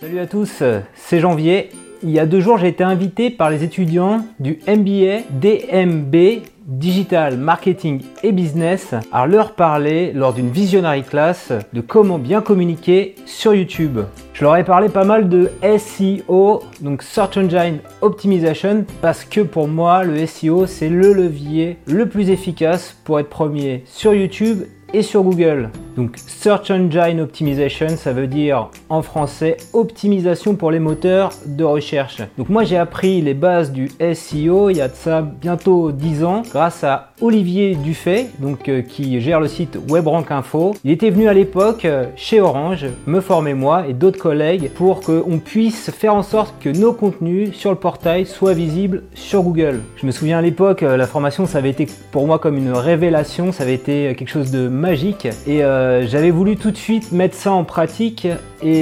Salut à tous, c'est Janvier. Il y a deux jours, j'ai été invité par les étudiants du MBA DMB Digital Marketing et Business à leur parler lors d'une visionary class de comment bien communiquer sur YouTube. Je leur ai parlé pas mal de SEO, donc Search Engine Optimization, parce que pour moi, le SEO, c'est le levier le plus efficace pour être premier sur YouTube et sur Google. Donc Search Engine Optimization, ça veut dire en français optimisation pour les moteurs de recherche. Donc moi j'ai appris les bases du SEO il y a de ça bientôt 10 ans grâce à Olivier Dufay, donc euh, qui gère le site WebRank Info. Il était venu à l'époque euh, chez Orange me former moi et d'autres collègues pour qu'on puisse faire en sorte que nos contenus sur le portail soient visibles sur Google. Je me souviens à l'époque, euh, la formation ça avait été pour moi comme une révélation, ça avait été quelque chose de magique et j'avais voulu tout de suite mettre ça en pratique et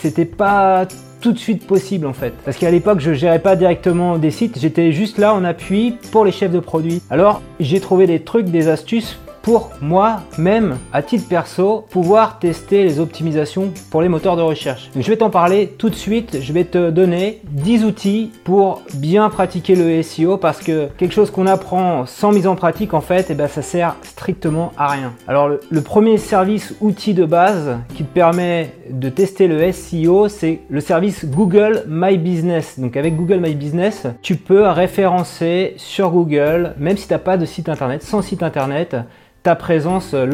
c'était pas tout de suite possible en fait. Parce qu'à l'époque, je gérais pas directement des sites, j'étais juste là en appui pour les chefs de produits. Alors, j'ai trouvé des trucs, des astuces pour moi-même, à titre perso, pouvoir tester les optimisations pour les moteurs de recherche. je vais t'en parler tout de suite. Je vais te donner 10 outils pour bien pratiquer le SEO parce que quelque chose qu'on apprend sans mise en pratique, en fait, et eh ben, ça sert strictement à rien. Alors, le, le premier service outil de base qui te permet de tester le SEO, c'est le service Google My Business. Donc, avec Google My Business, tu peux référencer sur Google, même si tu n'as pas de site internet, sans site internet, ta présence euh,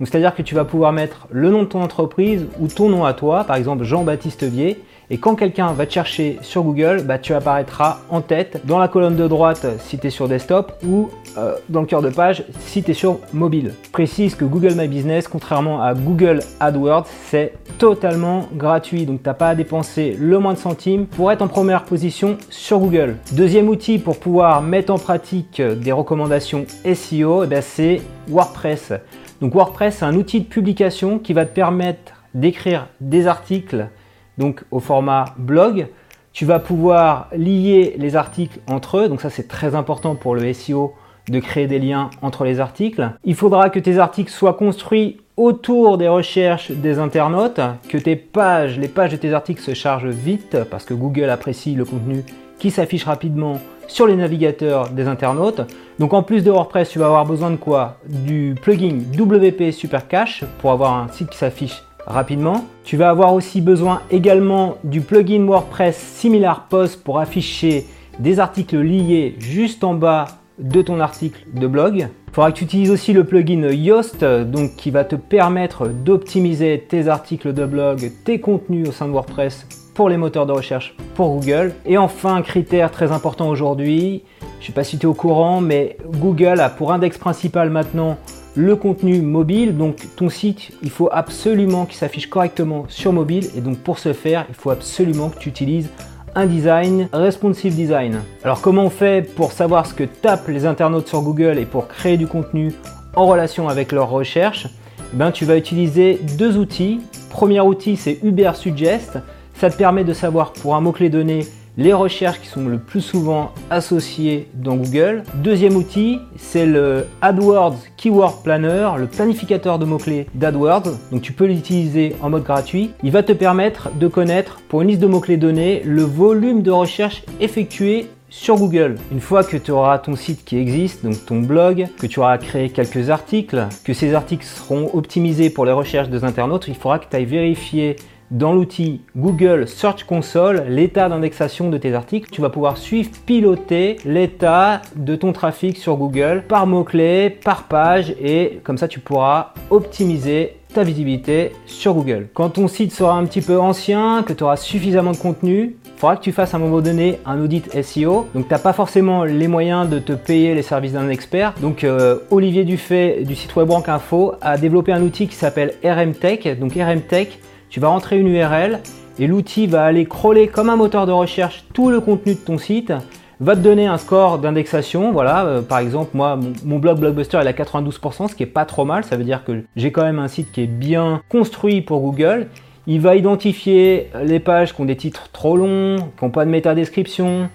locale. C'est-à-dire que tu vas pouvoir mettre le nom de ton entreprise ou ton nom à toi, par exemple Jean-Baptiste Vier, et quand quelqu'un va te chercher sur Google, bah, tu apparaîtras en tête dans la colonne de droite si tu es sur desktop ou euh, dans le cœur de page si tu es sur mobile. Je précise que Google My Business, contrairement à Google AdWords, c'est totalement gratuit. Donc tu n'as pas à dépenser le moins de centimes pour être en première position sur Google. Deuxième outil pour pouvoir mettre en pratique des recommandations SEO, eh ben, c'est WordPress. Donc WordPress, c'est un outil de publication qui va te permettre d'écrire des articles donc au format blog. Tu vas pouvoir lier les articles entre eux, donc ça c'est très important pour le SEO de créer des liens entre les articles. Il faudra que tes articles soient construits autour des recherches des internautes, que tes pages, les pages de tes articles se chargent vite parce que Google apprécie le contenu qui s'affiche rapidement sur les navigateurs des internautes. Donc en plus de WordPress, tu vas avoir besoin de quoi? Du plugin WP Super Cache pour avoir un site qui s'affiche rapidement. Tu vas avoir aussi besoin également du plugin WordPress Similar Post pour afficher des articles liés juste en bas de ton article de blog. Il faudra que tu utilises aussi le plugin Yoast, donc qui va te permettre d'optimiser tes articles de blog, tes contenus au sein de WordPress pour les moteurs de recherche Google. Et enfin, un critère très important aujourd'hui, je ne sais pas si tu es au courant, mais Google a pour index principal maintenant le contenu mobile. Donc ton site, il faut absolument qu'il s'affiche correctement sur mobile. Et donc pour ce faire, il faut absolument que tu utilises un design responsive design. Alors comment on fait pour savoir ce que tapent les internautes sur Google et pour créer du contenu en relation avec leurs recherches? Ben, Tu vas utiliser deux outils. Premier outil, c'est Uber Suggest. Ça te permet de savoir pour un mot-clé donné les recherches qui sont le plus souvent associées dans Google. Deuxième outil, c'est le AdWords Keyword Planner, le planificateur de mots-clés d'AdWords. Donc tu peux l'utiliser en mode gratuit. Il va te permettre de connaître pour une liste de mots-clés donnés le volume de recherche effectué sur Google. Une fois que tu auras ton site qui existe, donc ton blog, que tu auras créé quelques articles, que ces articles seront optimisés pour les recherches des internautes, il faudra que tu ailles vérifier dans l'outil Google Search Console l'état d'indexation de tes articles. Tu vas pouvoir suivre, piloter l'état de ton trafic sur Google par mots-clés, par page et comme ça tu pourras optimiser ta visibilité sur Google. Quand ton site sera un petit peu ancien, que tu auras suffisamment de contenu, il faudra que tu fasses à un moment donné un audit SEO. Donc tu n'as pas forcément les moyens de te payer les services d'un expert. Donc euh, Olivier Dufay du site WebRank Info a développé un outil qui s'appelle RMTech. Donc RMTech, tu vas rentrer une URL et l'outil va aller crawler comme un moteur de recherche tout le contenu de ton site, va te donner un score d'indexation. Voilà, euh, par exemple, moi, mon, blog Blockbuster est à 92%, ce qui est pas trop mal. Ça veut dire que j'ai quand même un site qui est bien construit pour Google. Il va identifier les pages qui ont des titres trop longs, qui n'ont pas de métadescription.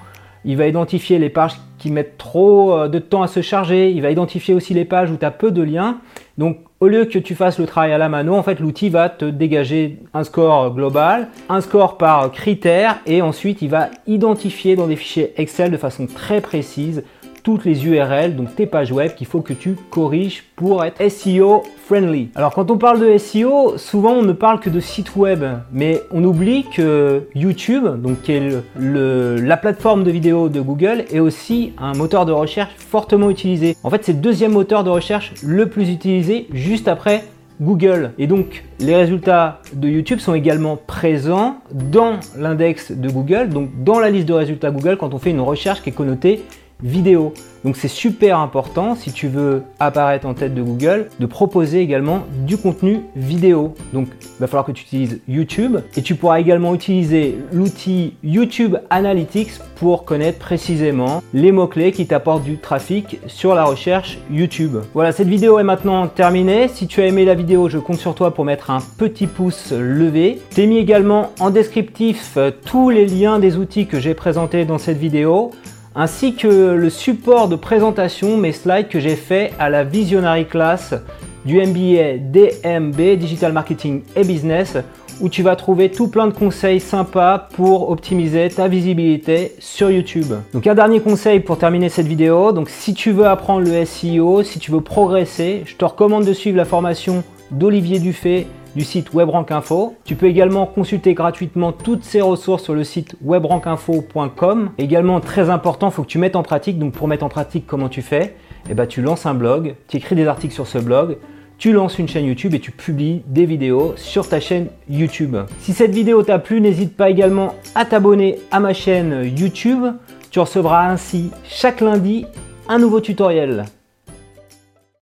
Il va identifier les pages qui mettent trop euh, de temps à se charger. Il va identifier aussi les pages où tu as peu de liens. Donc Au lieu que tu fasses le travail à la mano, en fait, l'outil va te dégager un score global, un score par critère, et ensuite il va identifier dans des fichiers Excel de façon très précise toutes les URL, donc tes pages web qu'il faut que tu corriges pour être SEO friendly. Alors quand on parle de SEO, souvent on ne parle que de site web, mais on oublie que YouTube, donc qui est la plateforme de vidéo de Google, est aussi un moteur de recherche fortement utilisé. En fait, c'est le deuxième moteur de recherche le plus utilisé juste après Google. Et donc, les résultats de YouTube sont également présents dans l'index de Google, donc dans la liste de résultats Google quand on fait une recherche qui est connotée Donc c'est super important si tu veux apparaître en tête de Google de proposer également du contenu vidéo. Donc il va falloir que tu utilises YouTube et tu pourras également utiliser l'outil YouTube Analytics pour connaître précisément les mots-clés qui t'apportent du trafic sur la recherche YouTube. Voilà, cette vidéo est maintenant terminée. Si tu as aimé la vidéo, je compte sur toi pour mettre un petit pouce levé. T'ai mis également en descriptif euh, tous les liens des outils que j'ai présentés dans cette vidéo ainsi que le support de présentation, mes slides que j'ai fait à la Visionary Class du MBA DMB, Digital Marketing et Business, où tu vas trouver tout plein de conseils sympas pour optimiser ta visibilité sur YouTube. Donc un dernier conseil pour terminer cette vidéo, donc si tu veux apprendre le SEO, si tu veux progresser, je te recommande de suivre la formation d'Olivier Dufay du site WebRankInfo. Tu peux également consulter gratuitement toutes ces ressources sur le site webrankinfo.com. Également très important, il faut que tu mettes en pratique. Donc pour mettre en pratique, comment tu fais? Eh ben, tu lances un blog, tu écris des articles sur ce blog, tu lances une chaîne YouTube et tu publies des vidéos sur ta chaîne YouTube. Si cette vidéo t'a plu, n'hésite pas également à t'abonner à ma chaîne YouTube. Tu recevras ainsi chaque lundi un nouveau tutoriel.